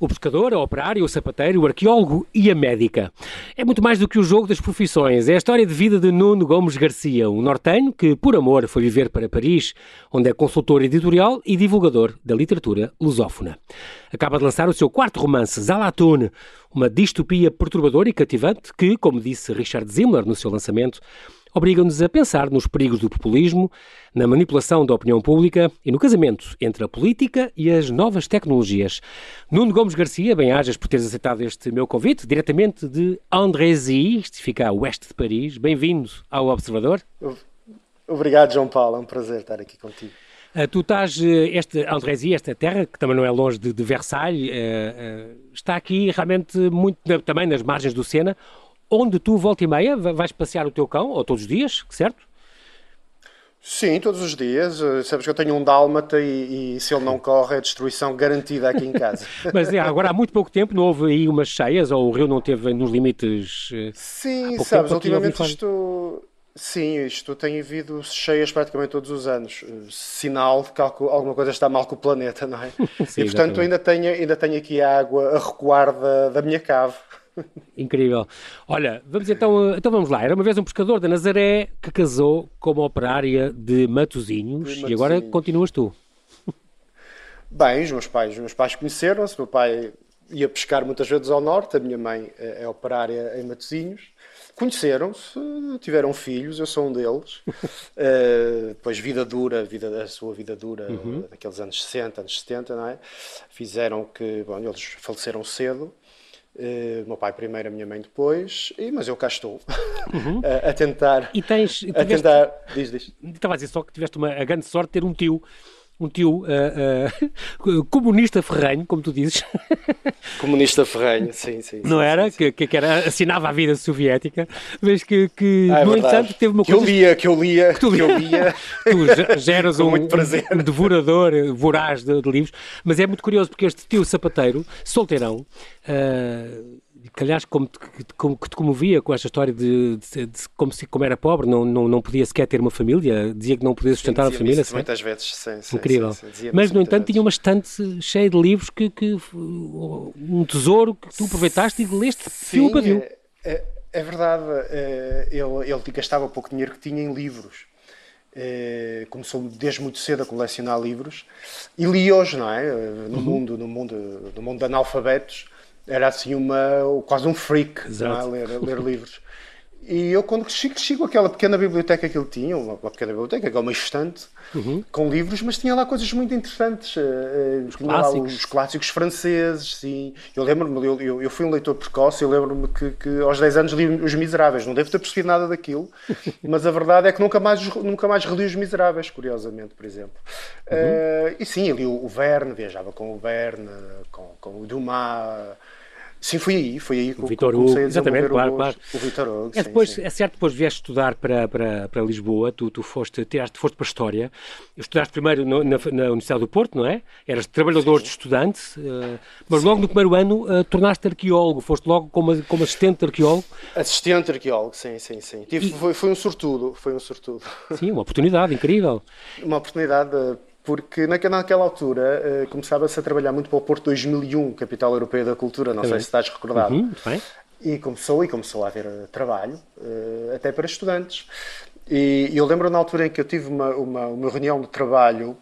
o pescador, a operária, o sapateiro, o arqueólogo e a médica. É muito mais do que o jogo das profissões. É a história de vida de Nuno Gomes Garcia, um nortenho que, por amor, foi viver para Paris, onde é consultor editorial e divulgador da literatura lusófona. Acaba de lançar o seu quarto romance, Zalatune, uma distopia perturbadora e cativante que, como disse Richard Zimmler no seu lançamento, obrigam-nos a pensar nos perigos do populismo, na manipulação da opinião pública e no casamento entre a política e as novas tecnologias. Nuno Gomes Garcia, bem-ajas por teres aceitado este meu convite, diretamente de Andrézy, isto fica a oeste de Paris. Bem-vindo ao Observador. Obrigado, João Paulo, é um prazer estar aqui contigo. Uh, tu estás, uh, este Andrézy, esta terra, que também não é longe de, de Versalhes, uh, está aqui realmente muito na, também nas margens do Sena, onde tu, volta e meia, vais passear o teu cão, ou todos os dias, certo? Sim, todos os dias. Eh, sabes que eu tenho um dálmata e, e, se ele não corre é destruição garantida aqui em casa. Mas é, agora há muito pouco tempo não houve aí umas cheias ou o rio não teve nos limites? Eh, Sim, sabes, ultimamente isto... Sim, isto tem havido cheias praticamente todos os anos. Eh, sinal de que alguma coisa está mal com o planeta, não é? Sim, e portanto ainda tenho, ainda tenho aqui a água a recuar da, da minha cave. Incrível. Olha, vamos então, então vamos lá. Era uma vez um pescador da Nazaré que casou com uma operária de Matozinhos, e agora continuas tu. Bem, os meus pais, os meus pais conheceram-se. Meu pai ia pescar muitas vezes ao norte, a minha mãe é, é operária em Matozinhos. Conheceram-se, tiveram filhos, eu sou um deles. uh, depois, vida dura, vida, a sua vida dura, uhum. daqueles anos 60, anos 70, não é? Fizeram que, bom, eles faleceram cedo Uh, meu pai primeiro, a minha mãe depois, e, mas eu cá estou uhum. a, a, tentar. E tens. Tiveste, a tentar. Diz, diz. Estava a dizer só que tiveste uma a grande sorte de ter um tio um tio uh, uh, comunista ferranho, como tu dizes. Comunista ferranho, sim, sim. Não sim, era? Sim, sim. Que, que, era, assinava a vida soviética, mas que, que ah, é no verdade. entanto, teve uma que coisa... Que eu lia, que eu lia, que, tu, que eu lia. tu já, já eras um, um, devorador, voraz de, de, livros, mas é muito curioso porque este tio sapateiro, solteirão, uh, que aliás como te, como, que te comovia com esta história de, de, de, como, se, como era pobre, não, não, não podia sequer ter uma família, dizia que não podia sustentar sim, a família. Isso muitas vezes, sim, sim Incrível. Sim, Mas, no entanto, tinha uma estante cheia de livros que, que um tesouro que tu aproveitaste e leste fio para É, é, é verdade, é, ele, ele gastava pouco dinheiro que tinha em livros. É, começou desde muito cedo a colecionar livros e li hoje, não é? No uhum. mundo, no mundo, no mundo de analfabetos, era assim uma quase um freak é? ler, ler livros. E eu, quando chego, chego àquela pequena biblioteca que ele tinha, uma, uma pequena biblioteca, que é uma estante, uhum. com livros, mas tinha lá coisas muito interessantes. Uh, os, clássicos. os clássicos franceses, sim. Eu lembro-me, eu, eu, eu, fui um leitor precoce, eu lembro-me que, que, aos 10 anos li Os Miseráveis. Não devo ter percebido nada daquilo, mas a verdade é que nunca mais, nunca mais reli Os Miseráveis, curiosamente, por exemplo. Uhum. Uh, e sim, eu li o, o Verne, viajava com o Verne, com, com o Dumas Sim, foi aí, foi aí que o Vitor Hugo, exatamente, claro, claro. O Vitor Hugo, é, depois, sim. é certo, depois vieste estudar para, para, para Lisboa, tu, tu foste, tiraste, foste para a História, estudaste primeiro no, na, na, Universidade do Porto, não é? Eras trabalhador sim. de estudante, uh, mas sim. logo no primeiro ano uh, tornaste arqueólogo, foste logo como, como assistente arqueólogo. Assistente arqueólogo, sim, sim, sim. Tive, e... foi, foi um sortudo, foi um sortudo. Sim, uma oportunidade incrível. Uma oportunidade porque naquela altura uh, começava-se a trabalhar muito para o Porto 2001, Capital Europeia da Cultura, não sei se estás recordado. Uhum, bem. E começou, e começou a haver eh, trabalho, uh, até para estudantes. E, eu lembro na altura em que eu tive uma, uma, uma reunião de trabalho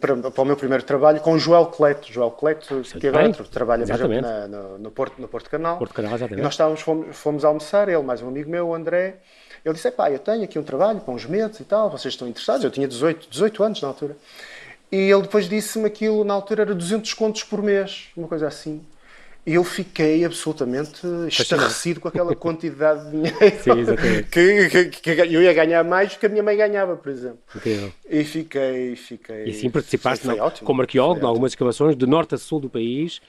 para, para, o meu primeiro trabalho com o Joel Cleto. Joel Cleto, que agora trabalha na, no, no, Porto, no Porto Canal. Porto Canal exatamente. E nós estávamos, fomos, fomos almoçar, ele mais um amigo meu, o André, ele disse: pá, eu tenho aqui um trabalho para uns meses e tal, vocês estão interessados? Eu tinha 18, 18 anos na altura. E ele depois disse-me aquilo, na altura era 200 contos por mês, uma coisa assim. E eu fiquei absolutamente estarrecido com aquela quantidade de dinheiro Sim, que, que, que, eu ia ganhar mais do que a minha mãe ganhava, por exemplo. E fiquei, fiquei. E assim participaste foi, foi ótimo, como arqueólogo em algumas escavações de norte a sul do país.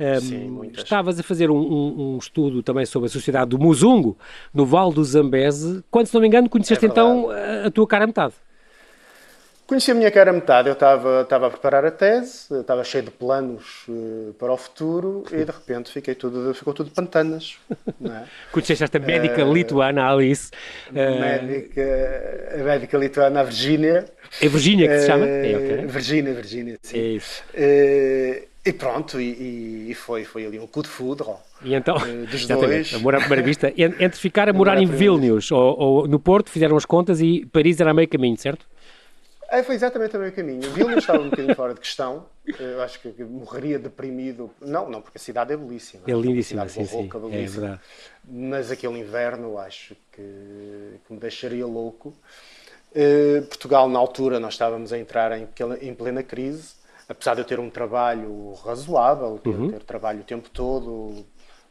Um, Sim, estavas a fazer um, um, um, estudo também sobre a sociedade do Muzungo, no Vale do Zambeze, quando, se não me engano, conheceste é então a, a tua cara a metade. Conheci a minha cara a metade, eu estava, estava a preparar a tese, estava cheio de planos uh, para o futuro e de repente fiquei tudo, ficou tudo pantanas. É? Conheceste esta médica uh, lituana, Alice. Uh, médica, a médica lituana, a Virgínia. É Virgínia que se chama? É, okay. Virgínia, Virgínia, sim. É isso. E pronto, e, e, foi, foi ali um coup de foudre. E então, uh, dos dois. amor à primeira vista, entre ficar a morar em Vilnius ou, ou, no Porto, fizeram as contas e Paris era a meio caminho, certo? É, foi exatamente o meio caminho. Vilnius estava um bocadinho fora de questão. Eu acho que morreria deprimido. Não, não, porque a cidade é belíssima. É lindíssima, sim, sim. É verdade. Mas aquele inverno acho que, que me deixaria louco. Uh, Portugal, na altura, nós estávamos a entrar em, em plena crise apesar de eu ter um trabalho razoável, ter, uhum. ter trabalho o tempo todo,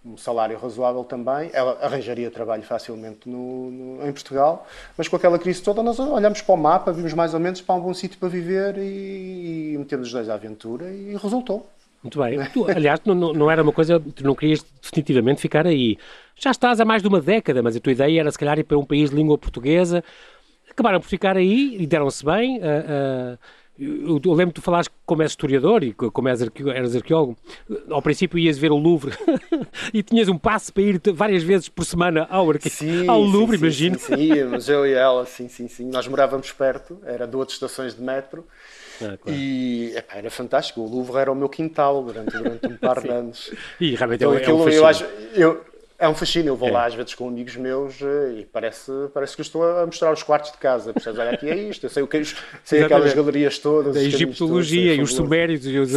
um salário razoável também, ela arranjaria trabalho facilmente no, no, em Portugal, mas com aquela crise toda nós olhamos para o mapa, vimos mais ou menos para um bom sítio para viver e, e metemos os dois à aventura e resultou. Muito bem. Tu, aliás, não, não era uma coisa, tu não querias definitivamente ficar aí. Já estás há mais de uma década, mas a tua ideia era se calhar ir para um país de língua portuguesa. Acabaram por ficar aí e deram-se bem. Uh, uh, eu, eu lembro que tu falaste como és historiador e como és arqueó eras arqueólogo. Ao princípio ias ver o Louvre e tinhas um passe para ir várias vezes por semana ao, arque... sim, ao Louvre, sim, imagino. Sim, sim, íamos, eu e ela, sim, sim, sim. Nós morávamos perto, era duas estações de metro. Ah, claro. E epá, era fantástico. O Louvre era o meu quintal durante, durante um par de anos. E realmente então, é, aquilo, um eu acho, eu, é um fascínio, eu vou é. lá às vezes com amigos meus eh, e parece, parece que estou a mostrar os quartos de casa. Percebes? Olha, aqui é isto, eu sei, o que, sei aquelas galerias todas. A egiptologia e os sumérios. E os...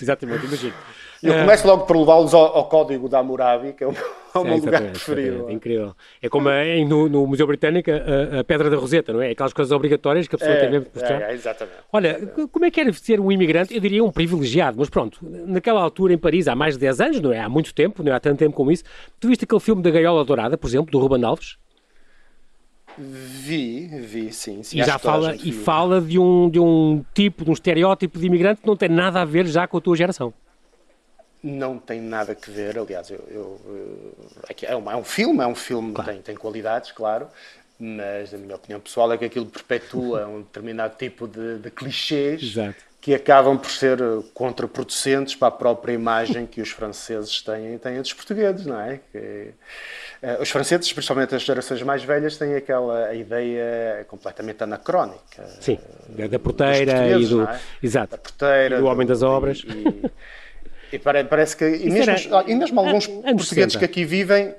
Exatamente, imagino. Eu começo logo por levá-los ao, ao, código da Hammurabi, que é o meu, é o meu lugar preferido. É incrível. É como é, no, no, Museu Britânico a, a, Pedra da Roseta, não é? Aquelas coisas obrigatórias que a pessoa é, tem mesmo que mostrar. É, exatamente. Olha, como é que era ser um imigrante? Eu diria um privilegiado, mas pronto, naquela altura em Paris, há mais de 10 anos, não é? Há muito tempo, não é? Há tanto tempo como isso. Tu viste aquele filme da Gaiola Dourada, por exemplo, do Ruben Alves? Vi, vi, sim. sim e já fala, e fala de um, de um tipo, de um estereótipo de imigrante que não tem nada a ver já com a tua geração. Não tem nada a ver, aliás, eu, eu, é, um, é um filme, é um filme, claro. tem, tem qualidades, claro, mas a minha opinião pessoal é que aquilo perpetua um determinado tipo de, de clichês Exato. que acabam por ser contraproducentes para a própria imagem que os franceses têm, têm dos portugueses, não é? Que, uh, os franceses, principalmente as gerações mais velhas, têm aquela ideia completamente anacrónica. Sim, da porteira e do, é? exato, da porteira, e do homem das obras. E, e parece que, e mesmo, era, e mesmo alguns portugueses 60. que aqui vivem,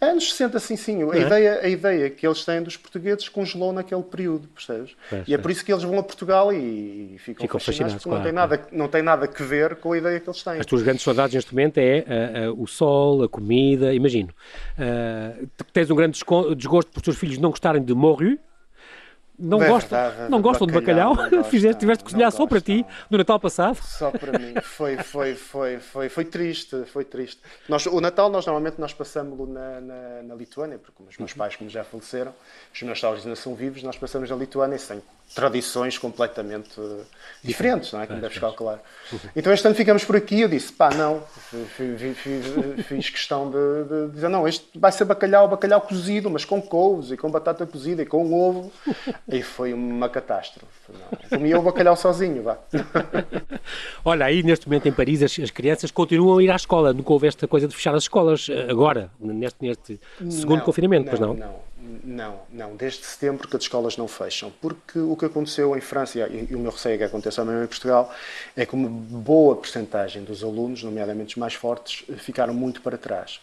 anos 60, sim, sim. A, é? ideia, a ideia que eles têm dos portugueses congelou naquele período, percebes? e é por isso que eles vão a Portugal e, e ficam, ficam fascinados, fascinados claro, não, tem nada, não tem nada a ver com a ideia que eles têm. As tuas grandes saudades neste momento é uh, uh, o sol, a comida, imagino. Uh, tens um grande desgosto por os teus filhos não gostarem de morru, não, gostam, verdade, não gostam de bacalhau? bacalhau. Fizeste, tiveste de cozinhar só para ti no Natal passado? Só para mim. Foi, foi, foi, foi, foi triste, foi triste. Nós, o Natal nós normalmente nós passamos-lo na, na, na, Lituânia, porque os meus pais, como já faleceram, os meus sócios ainda são vivos, nós passamos na Lituânia sem tradições completamente diferentes, não é? Como deves calcular. Então este ano ficamos por aqui eu disse, pá, não, fiz, fiz, fiz questão de, de, dizer, não, este vai ser bacalhau, bacalhau cozido, mas com couves e com batata cozida e com ovo. E foi uma catástrofe. Não. Comia o bacalhau sozinho, vá. Olha, aí neste momento em Paris as, as, crianças continuam a ir à escola. Nunca houve esta coisa de fechar as escolas eh, agora, neste, neste segundo não, confinamento, não, pois não? Não, não, não. Desde setembro que as escolas não fecham. Porque o que aconteceu em França, e, o meu receio é que aconteça também em Portugal, é que uma boa porcentagem dos alunos, nomeadamente os mais fortes, ficaram muito para trás.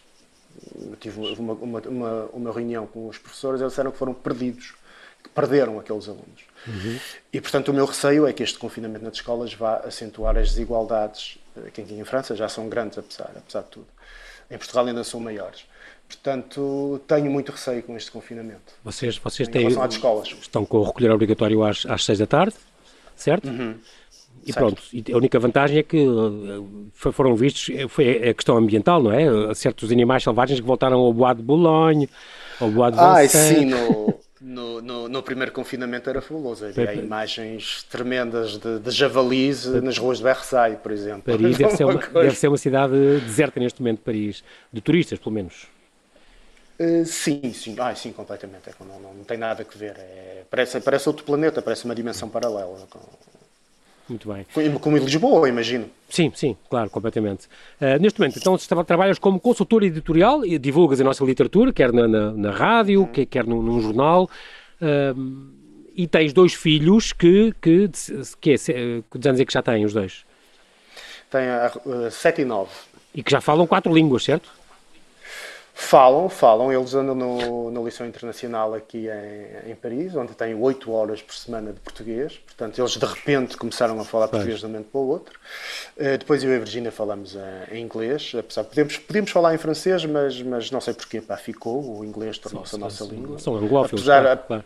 Eu tive uma, uma, uma, uma reunião com os professores, eles disseram que foram perdidos, que perderam aqueles alunos. Uhum. E, portanto, o meu receio é que este confinamento nas escolas vá acentuar as desigualdades, eh, que aqui em França já são grandes, apesar, apesar de tudo. Em Portugal ainda são maiores. Portanto, tenho muito receio com este confinamento. Vocês, vocês têm, estão com o recolher obrigatório às, às seis da tarde, certo? Uhum. E certo. pronto, e a única vantagem é que eh, foram vistos, foi a questão ambiental, não é? Certos animais selvagens que voltaram ao Bois de Boulogne, ao Bois de Ah, sim, no, no, no, no, primeiro confinamento era fabuloso. Havia Pepe. imagens tremendas de, de javalis Pepe. nas ruas de Versailles, por exemplo. Paris deve ser, uma, deve ser uma cidade deserta neste momento, Paris, de turistas, pelo menos. Uh, sim, sim, ah, sim, completamente. É, não, não, não, tem nada a ver. É, parece, parece outro planeta, parece uma dimensão paralela. Muito bem. Como em Lisboa, imagino. Sim, sim, claro, completamente. Uh, neste momento, então, trabalhas como consultor editorial e divulgas a nossa literatura, quer na, na, na rádio, uhum. quer, quer num, num jornal. Uh, e tens dois filhos que, que, que, é, que anos é que já têm os dois? A, a 7 e 9. E que já falam quatro línguas, certo? Falam, falam. Eles andam no, na lição internacional aqui em, em Paris, onde têm 8 horas por semana de português. Portanto, eles de repente começaram a falar português de um momento para o outro. Uh, depois eu e a Virginia falamos uh, em inglês. Apesar, podemos, podemos falar em francês, mas, mas não sei porquê. Pá, ficou. O inglês tornou-se a nossa língua. São anglófilos, Apesar, claro.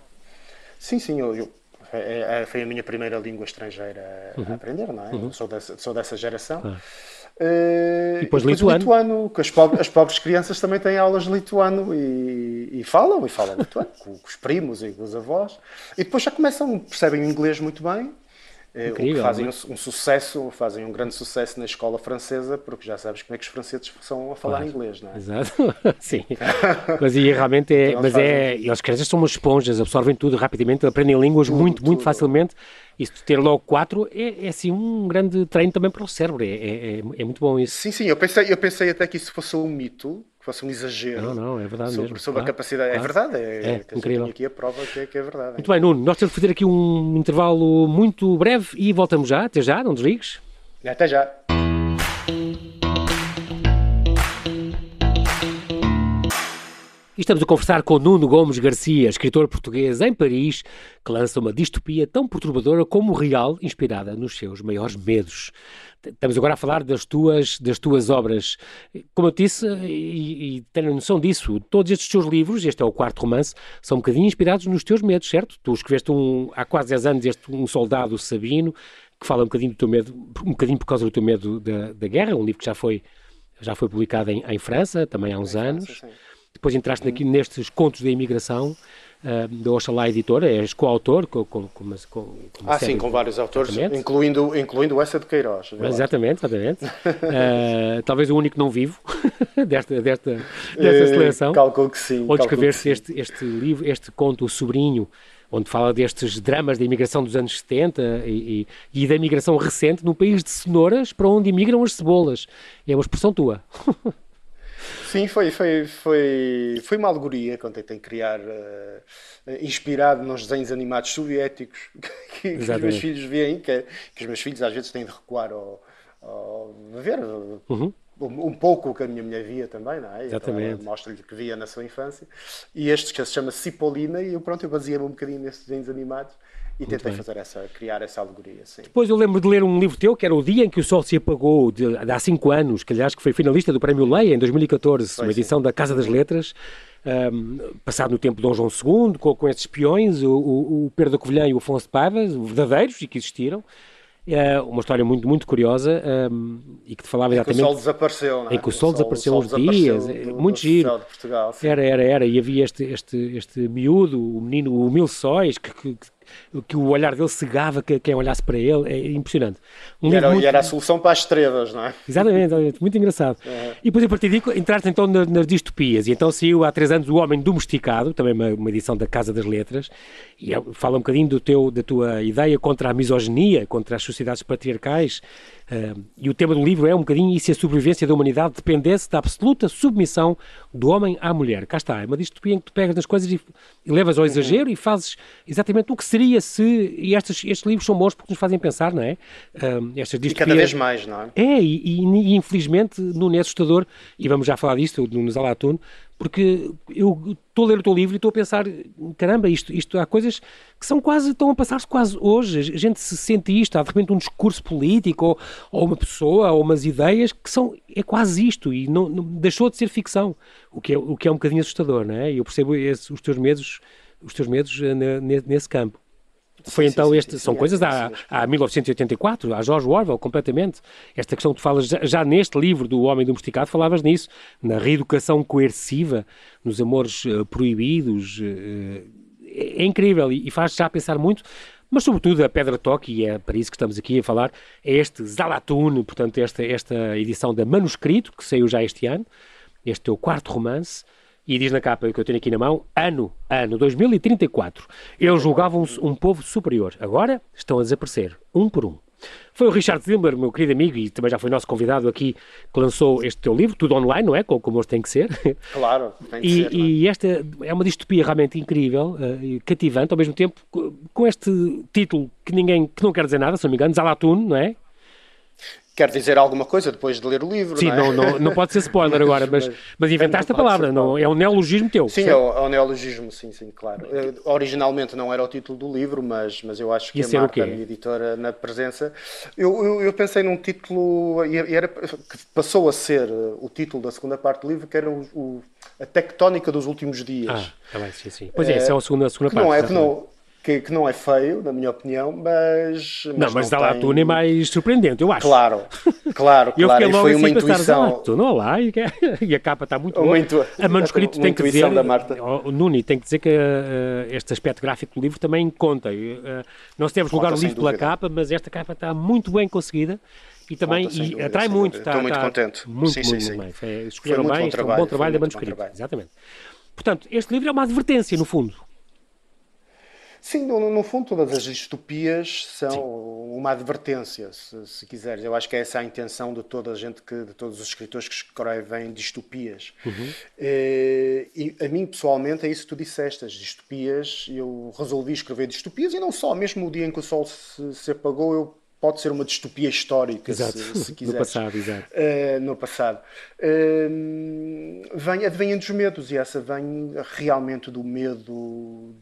Sim, sim. Eu, eu, é, é, foi a minha primeira língua estrangeira a, uhum. a aprender, não é? Uhum. Sou, dessa, sou dessa geração. Claro. Uh, e depois, depois lituano. lituano que as, pobres, as pobres crianças também têm aulas de lituano e, e falam, e falam lituano, com, com, os primos e com os avós. E depois já começam, percebem o inglês muito bem, Incrível, fazem um, um, sucesso, fazem um grande sucesso na escola francesa, porque já sabes como é que os franceses são a falar claro. inglês, não é? Exato, sim. mas e realmente é, mas é, e as crianças são umas esponjas, absorvem tudo rapidamente, aprendem línguas tudo, muito, tudo. muito facilmente. E ter logo quatro é, é assim um grande treino também para o cérebro, é, é, é, muito bom isso. Sim, sim, eu pensei, eu pensei até que isso fosse um mito, fosse um exagero. Não, não, é verdade sobre, mesmo. Sobre claro, a capacidade. É claro. É verdade, é, é incrível. aqui a prova que é, que é verdade. Muito bem, Nuno, nós temos de fazer aqui um intervalo muito breve e voltamos já. Até já, não desligues. Até já. E estamos a conversar com Nuno Gomes Garcia, escritor português em Paris, que lança uma distopia tão perturbadora como real, inspirada nos seus maiores medos. Estamos agora a falar das tuas, das tuas obras. Como eu disse, e, e tenho noção disso, todos estes teus livros, este é o quarto romance, são um bocadinho inspirados nos teus medos, certo? Tu escreveste um, há quase 10 anos este Um Soldado Sabino, que fala um bocadinho do teu medo, um bocadinho por causa do teu medo da, da guerra, um livro que já foi, já foi publicado em, em França, também há uns anos. França, depois entraste aqui nestes contos da imigração uh, da Oxalá Editora, és coautor com, com, com, com, Ah, sim, com vários autores, incluindo, incluindo essa de Queiroz. Exatamente, exatamente. uh, talvez o único não vivo desta, desta, desta seleção. Calculo que sim. Onde escreveste este, este livro, este conto, O Sobrinho, onde fala destes dramas da imigração dos anos 70 e, e, e da imigração recente num país de cenouras para onde imigram as cebolas. É uma expressão tua. Sim, foi, foi, foi, foi uma alegoria que eu tentei criar, uh, inspirado nos desenhos animados soviéticos que, que os meus filhos veem, que, que, os meus filhos às vezes têm de recuar ao, ver uhum. Um, pouco o que a minha mulher via também, não é? Então, Exatamente. Mostra-lhe que via na sua infância. E este que se chama Cipolina, e eu, pronto, eu baseei-me um bocadinho nesses desenhos animados e tentei fazer essa, criar essa alegoria, sim. Depois eu lembro de ler um livro teu, que era O Dia em que o Sol se Apagou, de, de há cinco anos, que aliás que foi finalista do Prémio Leia em 2014, foi, uma edição sim. da Casa das Letras, um, passado no tempo de Dom João II, com, com esses espiões, o, o, o Pedro da Covilhã e o Afonso de Paiva, verdadeiros e que existiram. É uma história muito, muito curiosa um, e que te falava exatamente. Em que o sol desapareceu, não é? Em que o sol, o sol desapareceu uns dias, do, muito do giro. Portugal, era, era, era. E havia este, este, este miúdo, o menino, o Mil Sóis, que, que, que o olhar dele cegava quem olhasse para ele, é impressionante. Um e, era, muito... e era a solução para as estrelas, não é? Exatamente, exatamente muito engraçado. É. E depois a partir daí entraste então nas, nas, distopias, e então saiu há três anos O Homem Domesticado, também uma, uma edição da Casa das Letras, e é, fala um bocadinho do teu, da tua ideia contra a misoginia, contra as sociedades patriarcais, e o tema do livro é um bocadinho e se a sobrevivência da humanidade dependesse da absoluta submissão do homem à mulher. Cá está, é uma distopia em que tu pegas nas coisas e, e levas ao exagero uhum. e fazes exatamente o que seria se. E estes, estes livros são bons porque nos fazem pensar, não é? Uh, estas distopias. E cada vez mais, não é? É, e, e, e infelizmente, no é assustador, e vamos já falar disto no Zalatuno, porque eu estou a ler o teu livro e estou a pensar, caramba, isto, isto há coisas que são quase, estão a passar-se quase hoje, a gente se sente isto, há de repente um discurso político, ou, ou uma pessoa, ou umas ideias que são, é quase isto, e não, não, deixou de ser ficção, o que é, o que é um bocadinho assustador, não é? Eu percebo esse, os teus medos, os teus medos eh, nesse campo. Foi então este, são coisas há, há 1984, há George Orwell, completamente. Esta questão que tu falas já, já, neste livro do Homem Domesticado, falavas nisso, na reeducação coerciva, nos amores uh, proibidos. Uh, é, é, incrível e, e faz já pensar muito. Mas, sobretudo, a Pedra Toque, e é para isso que estamos aqui a falar, é este Zalatun, portanto, esta, esta edição da Manuscrito, que saiu já este ano, este teu quarto romance, e diz na capa que eu tenho aqui na mão, ano, ano 2034. Eles julgavam-se um povo superior. Agora estão a desaparecer, um por um. Foi o Richard Zimmer, meu querido amigo, e também já foi nosso convidado aqui, que lançou este teu livro, tudo online, não é? Como, como hoje tem que ser. Claro, tem que e, ser. E é? esta é uma distopia realmente incrível uh, e cativante, ao mesmo tempo, com este título que ninguém, que não quer dizer nada, se não me engano, Zalatun, não é? Quer dizer alguma coisa depois de ler o livro. Sim, não, é? não, não, pode ser spoiler agora, mas, mas, inventaste a palavra, não, é um neologismo teu. Sim, é o, é um neologismo, sim, sim, claro. Eh, originalmente não era o título do livro, mas, mas eu acho que Ia a Marta, a minha editora, na presença, eu, eu, eu pensei num título e era, que passou a ser eh, o título da segunda parte do livro, que era o, o a tectónica dos últimos dias. Ah, tá bem, sim, sim. Pois é, essa é a segunda, a segunda que parte. Não é, que não, que, que, não é feio, na minha opinião, mas. mas não, mas dá lá tu nem mais surpreendente, eu acho. Claro, claro, eu claro. E foi assim uma intuição. Ah, tu não lá e, e a capa está muito boa. Intu... A manuscrito tem que dizer. Da Marta. O Nuni tem que dizer que uh, este aspecto gráfico do livro também conta. Uh, não se deve julgar o livro pela capa, mas esta capa está muito bem conseguida. E também Conta, e dúvida, atrai muito. Está, Estou muito está contente. Muito, sim, muito, sim, muito sim. bem. É, escolheram bem, um bom trabalho da manuscrito. Exatamente. Portanto, este livro é uma advertência, no fundo. Sim, no, no, fundo, todas as distopias são Sim. uma advertência, se, se, quiseres. Eu acho que é essa a intenção de toda a gente, que, de todos os escritores que escrevem distopias. Uhum. E, eh, e a mim, pessoalmente, é isso que tu disseste. As distopias, eu resolvi escrever distopias e não só. Mesmo o dia em que o sol se, se apagou, eu pode ser uma distopia histórica, exato. se, se quiser. No passado, exato. Uh, no passado. Uh, vem, advém dos medos, e essa vem realmente do medo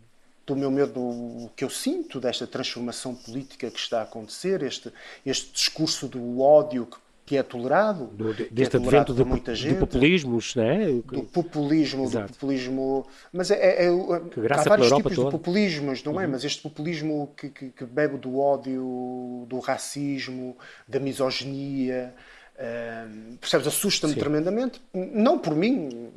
do meu medo que eu sinto desta transformação política que está a acontecer, este, este discurso do ódio que, que é tolerado, do, deste é advento de, muita gente, de populismos, né? do populismo, Exato. do populismo, mas é, é, é há vários tipos toda. de populismos, não é? Uhum. Mas este populismo que, que, que, bebe do ódio, do racismo, da misoginia, uh, percebes? Assusta-me tremendamente, não por mim,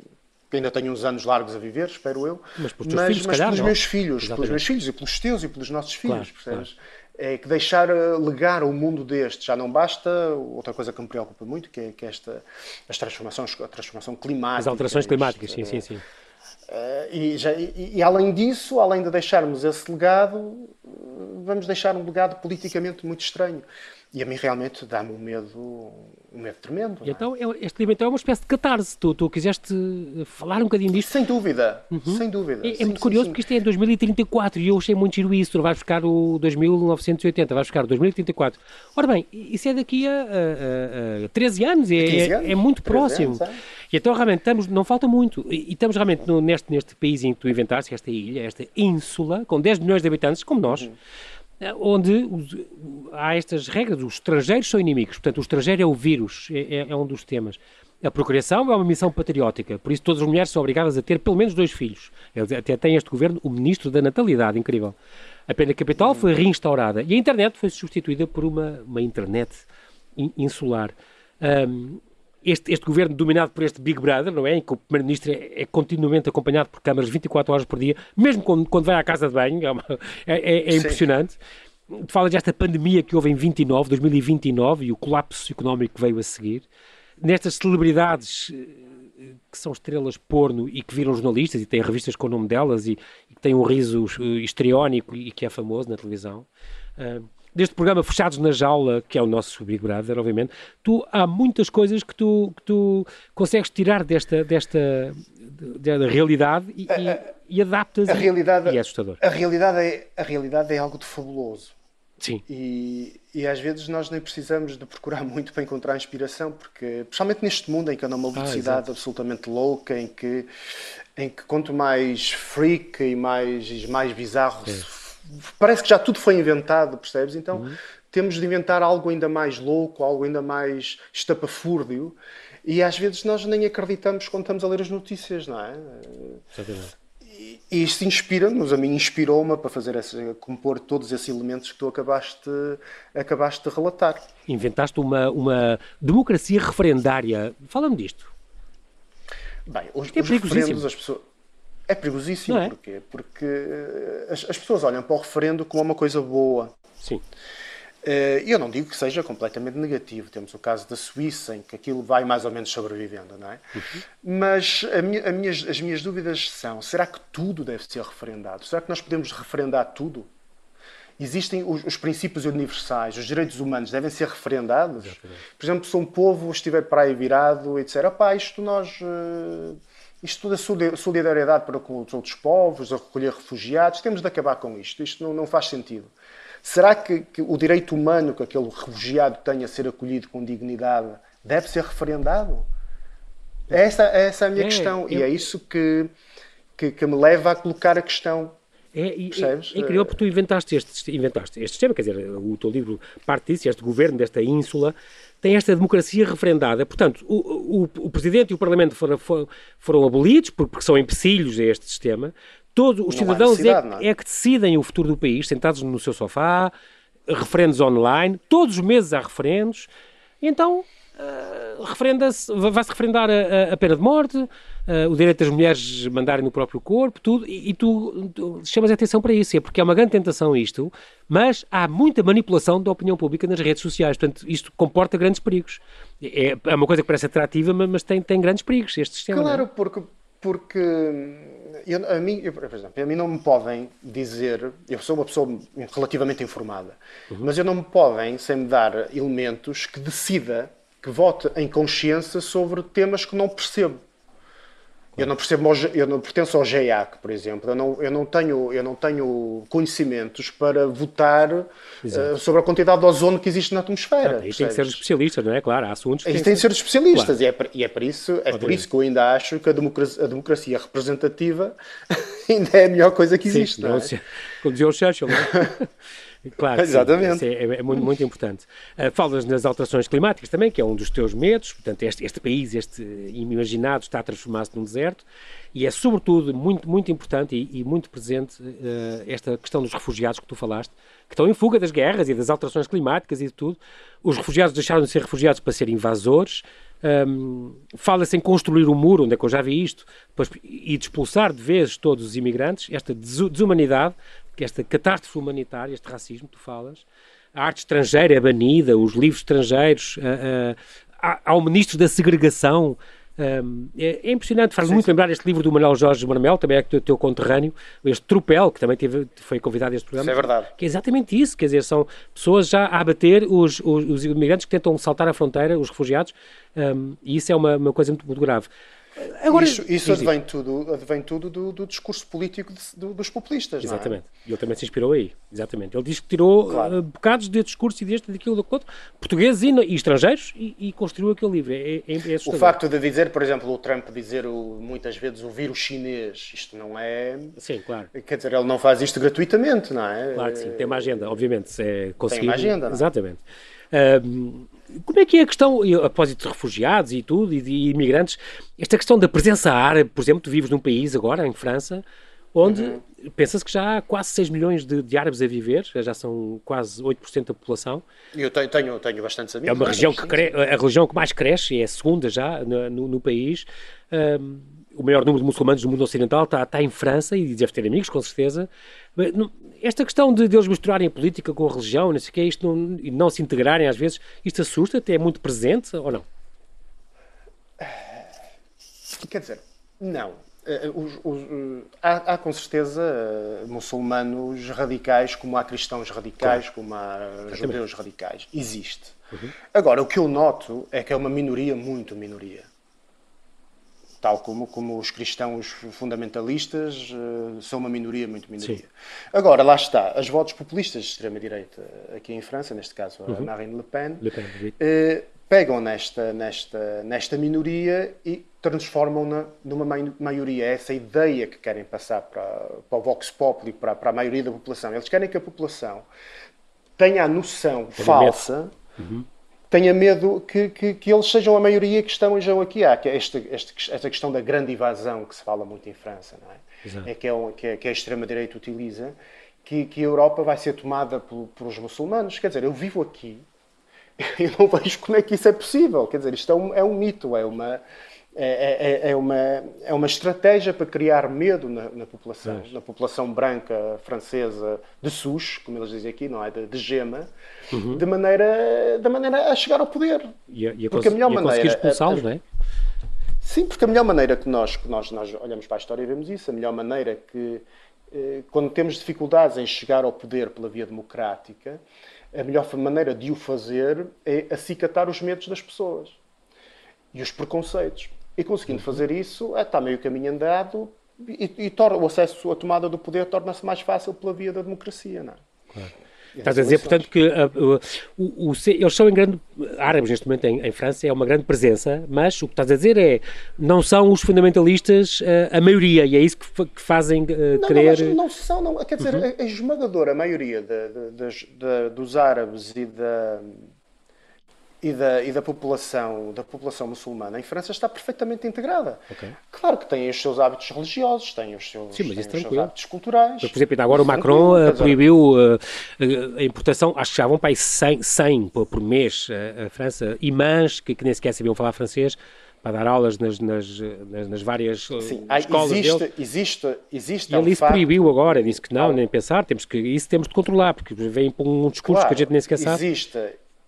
que ainda tenho uns anos largos a viver, espero eu, mas, pelos, mas, filhos, mas calhar, pelos não? meus filhos, Exatamente. pelos meus filhos e pelos teus e pelos nossos filhos, claro, percebes? Claro. É que deixar eh, legar o mundo deste já não basta. Outra coisa que me preocupa muito que é, que é esta as transformações, a transformação climática. As alterações climáticas, sim, sim, sim. Uh, e, já, e, e, além disso, além de deixarmos esse legado, vamos deixar um legado politicamente muito estranho. E a mim realmente dá-me um medo, um medo tremendo. É? então, este livro então é uma espécie de catarse. Tu, tu quiseste falar um bocadinho disto? Sem dúvida, uhum. sem dúvida. É, é sim, muito curioso sim, porque isto é em 2034 e eu achei muito giro isso. Tu vais buscar o 2980, vais buscar o 2034. Ora bem, isso é daqui a, a, a, a 13 anos, é, é, anos? é muito próximo. Anos, e então realmente estamos, não falta muito. E, e estamos realmente no, neste, neste país em que tu inventaste, esta ilha, esta ínsula, com 10 milhões de habitantes, como nós. Uhum eh, onde há estas regras, os estrangeiros são inimigos, portanto o estrangeiro é o vírus, é, é, é, um dos temas. A procriação é uma missão patriótica, por isso todas as mulheres são obrigadas a ter pelo menos dois filhos. Até tem este governo o ministro da natalidade, incrível. A pena capital foi reinstaurada e a internet foi substituída por uma, uma internet insular. Um, este, este, governo dominado por este Big Brother, não é? Em que o Primeiro-Ministro é, é, continuamente acompanhado por câmaras 24 horas por dia, mesmo quando, quando vai à casa de banho, é, uma, é, é, é impressionante. Tu falas desta pandemia que houve em 29, 2029 e o colapso económico que veio a seguir. Nestas celebridades eh, que são estrelas porno e que viram jornalistas e têm revistas com o nome delas e, e que têm um riso eh, histriónico e que é famoso na televisão. Uh, deste programa Fechados na Jaula, que é o nosso Big Brother, obviamente, tu, há muitas coisas que tu, que tu consegues tirar desta, desta da realidade e, a, e, e adaptas a realidade, e é assustador. A realidade é, a realidade é algo de fabuloso. Sim. E, e às vezes nós nem precisamos de procurar muito para encontrar inspiração, porque, principalmente neste mundo em que anda uma velocidade ah, absolutamente louca, em que, em que quanto mais freak e mais, mais bizarro é parece que já tudo foi inventado, percebes? Então uhum. temos de inventar algo ainda mais louco, algo ainda mais estapafúrdio. E às vezes nós nem acreditamos quando estamos a ler as notícias, não é? Exatamente. E, e isso inspira-nos, a mim inspirou-me para fazer esse, compor todos esses elementos que tu acabaste, acabaste de relatar. Inventaste uma, uma democracia referendária. Fala-me disto. Bem, os, é os referendos, as pessoas é perigosíssimo. É? Porquê? Porque eh, as, as, pessoas olham para o referendo como uma coisa boa. Sim. Eh, e eu não digo que seja completamente negativo. Temos o caso da Suíça, em que aquilo vai mais ou menos sobrevivendo, não é? Uhum. Mas a minha, a minhas, as minhas dúvidas são: será que tudo deve ser referendado? Será que nós podemos referendar tudo? Existem os, os princípios universais, os direitos humanos devem ser referendados? Exatamente. Por exemplo, se um povo estiver para aí virado e disser: opá, isto nós. Uh, isto tudo é solidariedade para com os outros povos, a recolher refugiados, temos de acabar com isto. Isto não, não faz sentido. Será que, que, o direito humano que aquele refugiado tem a ser acolhido com dignidade deve ser referendado? Essa, essa é a minha é, questão. É, e é isso que, que, que, me leva a colocar a questão. É, é, é incrível porque tu inventaste este, inventaste este sistema, quer dizer, o teu livro parte disso, este governo desta ínsula tem esta democracia referendada. Portanto, o, o, o Presidente e o Parlamento foram, foram abolidos porque são empecilhos a este sistema. Todos os não cidadãos é, é, é, que decidem o futuro do país, sentados no seu sofá, referendos online, todos os meses há referendos. Então, uh, referenda-se, vai-se referendar a, a, pena de morte, uh, o direito das mulheres mandarem no próprio corpo, tudo, e, e tu, tu, chamas a atenção para isso, é porque é uma grande tentação isto, mas há muita manipulação da opinião pública nas redes sociais, portanto, isto comporta grandes perigos. É, é uma coisa que parece atrativa, mas tem, tem grandes perigos, este sistema. É? Claro, porque porque eu, a, mim, eu, por exemplo, a mim não me podem dizer, eu sou uma pessoa relativamente informada, uhum. mas eu não me podem, sem me dar elementos, que decida que vote em consciência sobre temas que não percebo. Eu não percebo, eu não pertenço ao GEAC, por exemplo. Eu não, eu não, tenho, eu não tenho conhecimentos para votar uh, sobre a quantidade de ozono que existe na atmosfera. Ah, e tem que ser especialistas, não é? Claro, há assuntos que. tem que ser especialistas. Claro. E, é, e é, por isso, é por isso que eu ainda acho que a democracia, a democracia representativa ainda é a melhor coisa que existe. Sim, não é? Como dizia o Churchill, não é? Claro, Exatamente. É, é, muito, muito importante. Uh, falas nas alterações climáticas também, que é um dos teus medos. Portanto, este, este país, este imaginado, está a transformar-se num deserto. E é, sobretudo, muito, muito importante e, e muito presente uh, esta questão dos refugiados que tu falaste, que estão em fuga das guerras e das alterações climáticas e de tudo. Os refugiados deixaram de ser refugiados para ser invasores. Um, Fala-se em construir um muro, onde é que eu já vi isto, e de expulsar de vez todos os imigrantes, esta desumanidade que esta catástrofe humanitária, este racismo que tu falas, a arte estrangeira é banida, os livros estrangeiros, há, o ministro da segregação. Um, é, é, impressionante, faz muito lembrar este livro do Manuel Jorge Marmel, também é teu, teu conterrâneo, este Tropel, que também teve, foi convidado a este programa. Isso é verdade. Que é exatamente isso, quer dizer, são pessoas já a abater os, os, os imigrantes que tentam saltar a fronteira, os refugiados, um, e isso é uma, uma coisa muito, muito grave. Agora, isso, isso advém tudo, advém tudo do, do discurso político de, do, dos populistas. É? Exatamente. É? Ele também se inspirou aí. Exatamente. Ele diz que tirou claro. uh, bocados de discurso e deste, daquilo, do outro, portugueses e, e estrangeiros, e, e, construiu aquele livro. É, é, é o facto de dizer, por exemplo, o Trump dizer o, muitas vezes o vírus chinês, isto não é. Sim, claro. Quer dizer, ele não faz isto gratuitamente, não é? Claro que sim. Tem uma agenda, obviamente. É conseguir... Tem uma agenda. Não? É? Como é que é a questão, a propósito de refugiados e tudo, e de imigrantes, esta questão da presença árabe, por exemplo, tu vives num país agora, em França, onde uhum. pensa-se que já há quase 6 milhões de, de, árabes a viver, já são quase 8% da população. Eu tenho, tenho, tenho bastantes amigos. É uma região que cre... a região que mais cresce, é a segunda já no, no, país. Um, o maior número de muçulmanos do mundo ocidental está, está em França e deve ter amigos, com certeza. Esta questão de, eles misturarem a política com a religião, não sei o que, isto não, e não se integrarem às vezes, isto assusta até é muito presente ou não? Quer dizer, não. Eh, os, os, há, há, com certeza muçulmanos radicais, como há cristãos radicais, claro. como há judeus radicais. Existe. Uhum. Agora, o que eu noto é que é uma minoria muito minoria tal como, como os cristãos fundamentalistas uh, são uma minoria, muito minoria. Sim. Agora, lá está, as votos populistas de extrema-direita aqui em França, neste caso a uhum. Marine Le Pen, Le Pen uh, pegam nesta, nesta, nesta minoria e transformam-na numa maioria. É essa ideia que querem passar para, para o Vox Populi, para, para a maioria da população. Eles querem que a população tenha a noção falsa uhum tenha medo que, que, que, eles sejam a maioria que estão aqui. Há esta, questão da grande invasão que se fala muito em França, não é? É que, é, um, que, é, que a extrema-direita utiliza, que, que a Europa vai ser tomada por, por os muçulmanos. Quer dizer, eu vivo aqui, eu não vejo como é que isso é possível. Quer dizer, isto é um, é um mito, é uma, é, é, é, é, uma, é uma estratégia para criar medo na, na população, na população branca francesa de SUS, como eles dizem aqui, não é? De, de gema, uhum. de, maneira, de maneira a chegar ao poder. E a, e a, porque a melhor e a maneira. expulsá-los, não é? Sim, porque a melhor maneira que nós, que nós, nós olhamos para a história e vemos isso, a melhor maneira que, eh, quando temos dificuldades em chegar ao poder pela via democrática, a melhor maneira de o fazer é acicatar os medos das pessoas e os preconceitos. E conseguindo fazer isso, é, está meio caminho andado e, e torna, o acesso à tomada do poder torna-se mais fácil pela via da democracia. Não é? Claro. Estás a dizer, portanto, que uh, o, o, eles são em grande. Árabes, neste momento, em, em, França, é uma grande presença, mas o que estás a dizer é. Não são os fundamentalistas uh, a maioria, e é isso que, que fazem uh, não, querer. Não, não são, não. Quer dizer, uhum. a, a esmagadora maioria de, de, de, dos árabes e da e da, e da, população, da população muçulmana em França está perfeitamente integrada. Okay. Claro que tem os seus hábitos religiosos, tem os seus, Sim, mas isso os seus hábitos culturais. Por exemplo, agora o Macron uh, proibiu uh, a importação, acho que já vão para aí 100, 100 por mês uh, a França, imãs que, que nem sequer sabiam falar francês, para dar aulas nas, nas, nas, nas várias Sim, escolas existe, dele. Existe, existe, e ele isso proibiu agora, disse que não, nem pensar, temos que, isso temos de controlar, porque vem para um discurso claro, que a gente nem sequer sabe. Existe,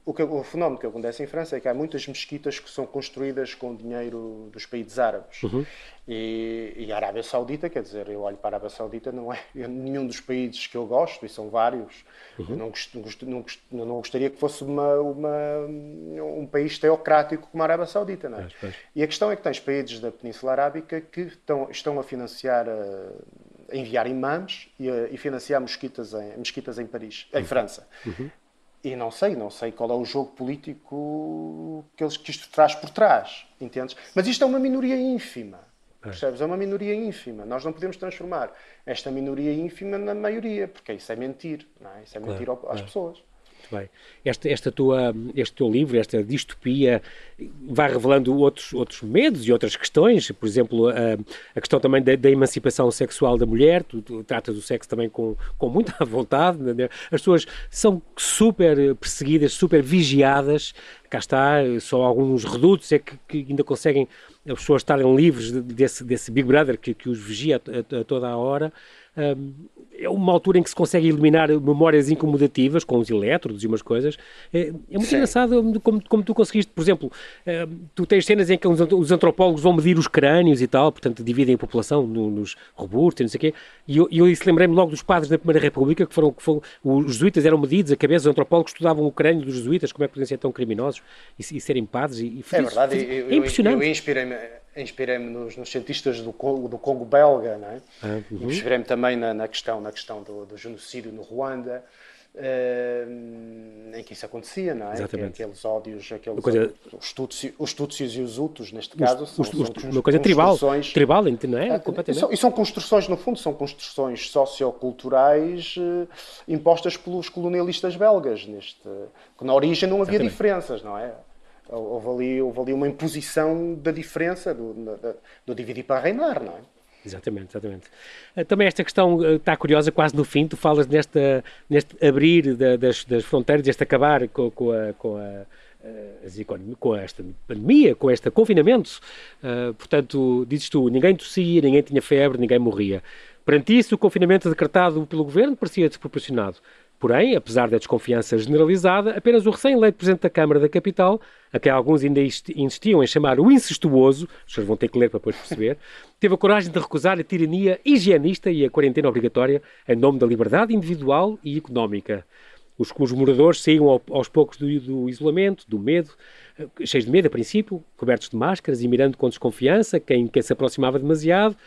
o, que, o, fenómeno que acontece em França é que há muitas mesquitas que são construídas com dinheiro dos países árabes. Uhum. E, e, a Arábia Saudita, quer dizer, eu olho para a Arábia Saudita, não é nenhum dos países que eu gosto, e são vários. Uhum. Não, gost, não, não, não, gostaria que fosse uma, uma, um país teocrático como a Arábia Saudita. Não é? E a questão é que tens países da Península Arábica que estão, estão a financiar. A, a enviar imãs e, a, e financiar mesquitas em, mesquitas em Paris, em uhum. França. Uhum. E não sei, não sei qual é o jogo político que, eles, que isto traz por trás, entendes? Mas isto é uma minoria ínfima, é. percebes? É uma minoria ínfima. Nós não podemos transformar esta minoria ínfima na maioria, porque isso é mentir, não é? Isso é mentir claro, às pessoas. Muito bem. Esta, esta tua, este teu livro, esta distopia, vai revelando outros, outros medos e outras questões, por exemplo, a, a questão também da, da, emancipação sexual da mulher, tu, tu tratas do sexo também com, com muita vontade, né? as pessoas são super perseguidas, super vigiadas, cá está, só alguns redutos é que, que ainda conseguem as pessoas estarem livres desse, desse Big Brother que, que os vigia a, a, a toda a hora, é uma altura em que se consegue eliminar memórias incomodativas com os elétrodos e umas coisas. É, é muito Sim. engraçado como, como, tu conseguiste, por exemplo, tu tens cenas em que os antropólogos vão medir os crânios e tal, portanto dividem a população nos robustos e não sei o quê, e eu, eu lembrei-me logo dos padres da Primeira República, que foram, que foram, os jesuítas eram medidos, a cabeça, os antropólogos estudavam o crânio dos jesuítas, como é que podiam ser tão criminosos e, e serem padres. E, e é verdade, eu, é impressionante. Eu, eu inspirei-me inspirei-me nos, nos, cientistas do Congo, do Congo belga, não é? Ah, uhum. inspirei-me também na, na, questão, na questão do, do genocídio no Ruanda, uh, em que isso acontecia, não é? Exatamente. Aqueles ódios, aqueles coisa... os, tutsi, os tutsis e os hutus, neste caso, os, são, os, são uma coisa tribal, tribal, não é? E são, e são, construções, no fundo, são construções socioculturais uh, impostas pelos colonialistas belgas, neste, que na origem não havia Exatamente. diferenças, não é? Houve ali, houve ali uma imposição da diferença, do, do, do dividir para reinar, não é? Exatamente, exatamente. Eh, também esta questão eh, está curiosa, quase no fim, tu falas nesta, neste abrir da, das, das fronteiras, este acabar com, com, a, com, a, eh, com esta pandemia, com este confinamento. Uh, portanto, dizes tu, ninguém tossia, ninguém tinha febre, ninguém morria. Perante isso, o confinamento decretado pelo governo parecia desproporcionado. Porém, apesar da desconfiança generalizada, apenas o recém-eleito Presidente da Câmara da Capital, a quem alguns ainda insistiam em chamar o incestuoso, os senhores vão ter que ler para depois perceber, teve a coragem de recusar a tirania higienista e a quarentena obrigatória em nome da liberdade individual e económica. Os, os moradores saíam aos poucos do, do isolamento, do medo, eh, cheios de medo a princípio, cobertos de máscaras e mirando com desconfiança quem, quem se aproximava demasiado,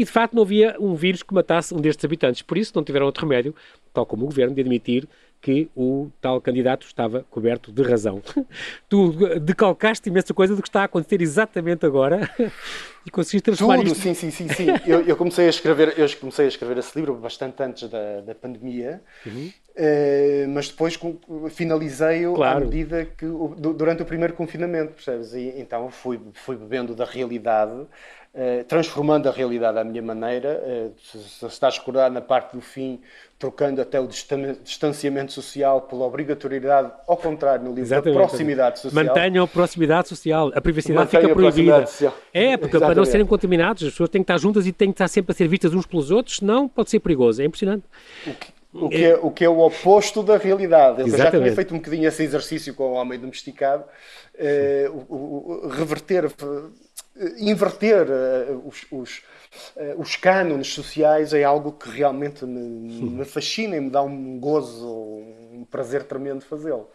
e de facto não havia um vírus que matasse um destes habitantes. Por isso não tiveram outro remédio, tal como o governo, de admitir que o tal candidato estava coberto de razão. tu decalcaste imensa coisa do que está a acontecer exatamente agora e conseguiste transformar Tudo, isto... sim, sim, sim, sim. eu, eu, comecei a escrever, eu comecei a escrever esse livro bastante antes da, da pandemia, uhum. uh, mas depois finalizei-o claro. à medida que, durante o primeiro confinamento, percebes? E, então fui, fui bebendo da realidade transformando a realidade à minha maneira. Uh, se, se estás a recordar na parte do fim, trocando até o distanciamento social pela obrigatoriedade, ao contrário, no livro Exatamente. da proximidade social. Mantenham a proximidade social. A privacidade Mantenham fica proibida. É, porque Exatamente. para não serem contaminados, as pessoas têm que estar juntas e têm que estar sempre a ser vistas uns pelos outros, senão pode ser perigoso. É impressionante. O que, o que, é, o que é o oposto da realidade. Eu já tinha feito um bocadinho esse exercício com o homem domesticado, uh, o, o, reverter inverter uh, os, os, uh, os cânones sociais é algo que realmente me, me, fascina e me dá um gozo, um prazer tremendo fazê-lo.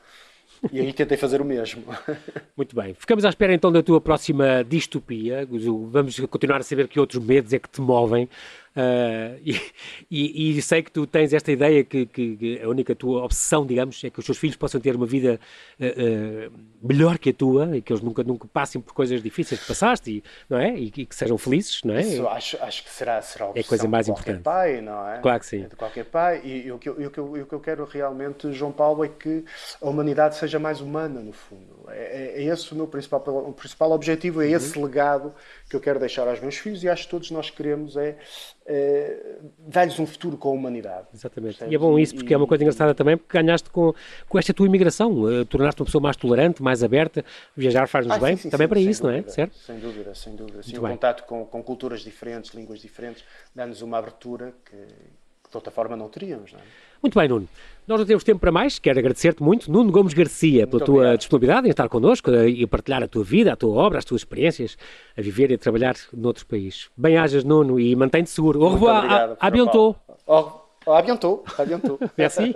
E aí tentei fazer o mesmo. Muito bem. Ficamos à espera então da tua próxima distopia. Vamos continuar a saber que outros medos é que te movem. Uh, e, e, e, sei que tu tens esta ideia que, que, a única tua obsessão, digamos, é que os teus filhos possam ter uma vida uh, uh, melhor que a tua e que eles nunca, nunca passem por coisas difíceis que passaste, e, não é? E, e que sejam felizes, não é? Isso acho, acho que será, será a é a coisa mais de qualquer importante. pai, não é? Claro que sim. É de qualquer pai. E, o que eu, o, que eu, o que eu quero realmente, João Paulo, é que a humanidade seja mais humana, no fundo. É, é, é esse o meu principal, o principal objetivo, é esse uhum. legado que eu quero deixar aos meus filhos e acho que todos nós queremos é, é dar-lhes um futuro com a humanidade. Exatamente. E é bom isso, porque e, é uma coisa engraçada também, porque ganhaste com, com esta tua imigração, uh, tornaste uma pessoa mais tolerante, mais aberta, viajar faz-nos ah, bem, sim, sim, também sim, para isso, dúvida, não é? Certo? Sem dúvida, sem dúvida. Sim, o contato com, com culturas diferentes, línguas diferentes, dá-nos uma abertura que, que de outra forma não teríamos, não é? Muito bem, Nuno. Nós não temos tempo para mais. Quero agradecer-te muito, Nuno Gomes Garcia, pela muito tua obrigado. disponibilidade em estar connosco e a partilhar a tua vida, a tua obra, as tuas experiências a viver e a trabalhar noutro país. Bem-ajas, Nuno, e mantém-te seguro. Au revoir. À, bientôt. À bientôt. À bientôt. Merci.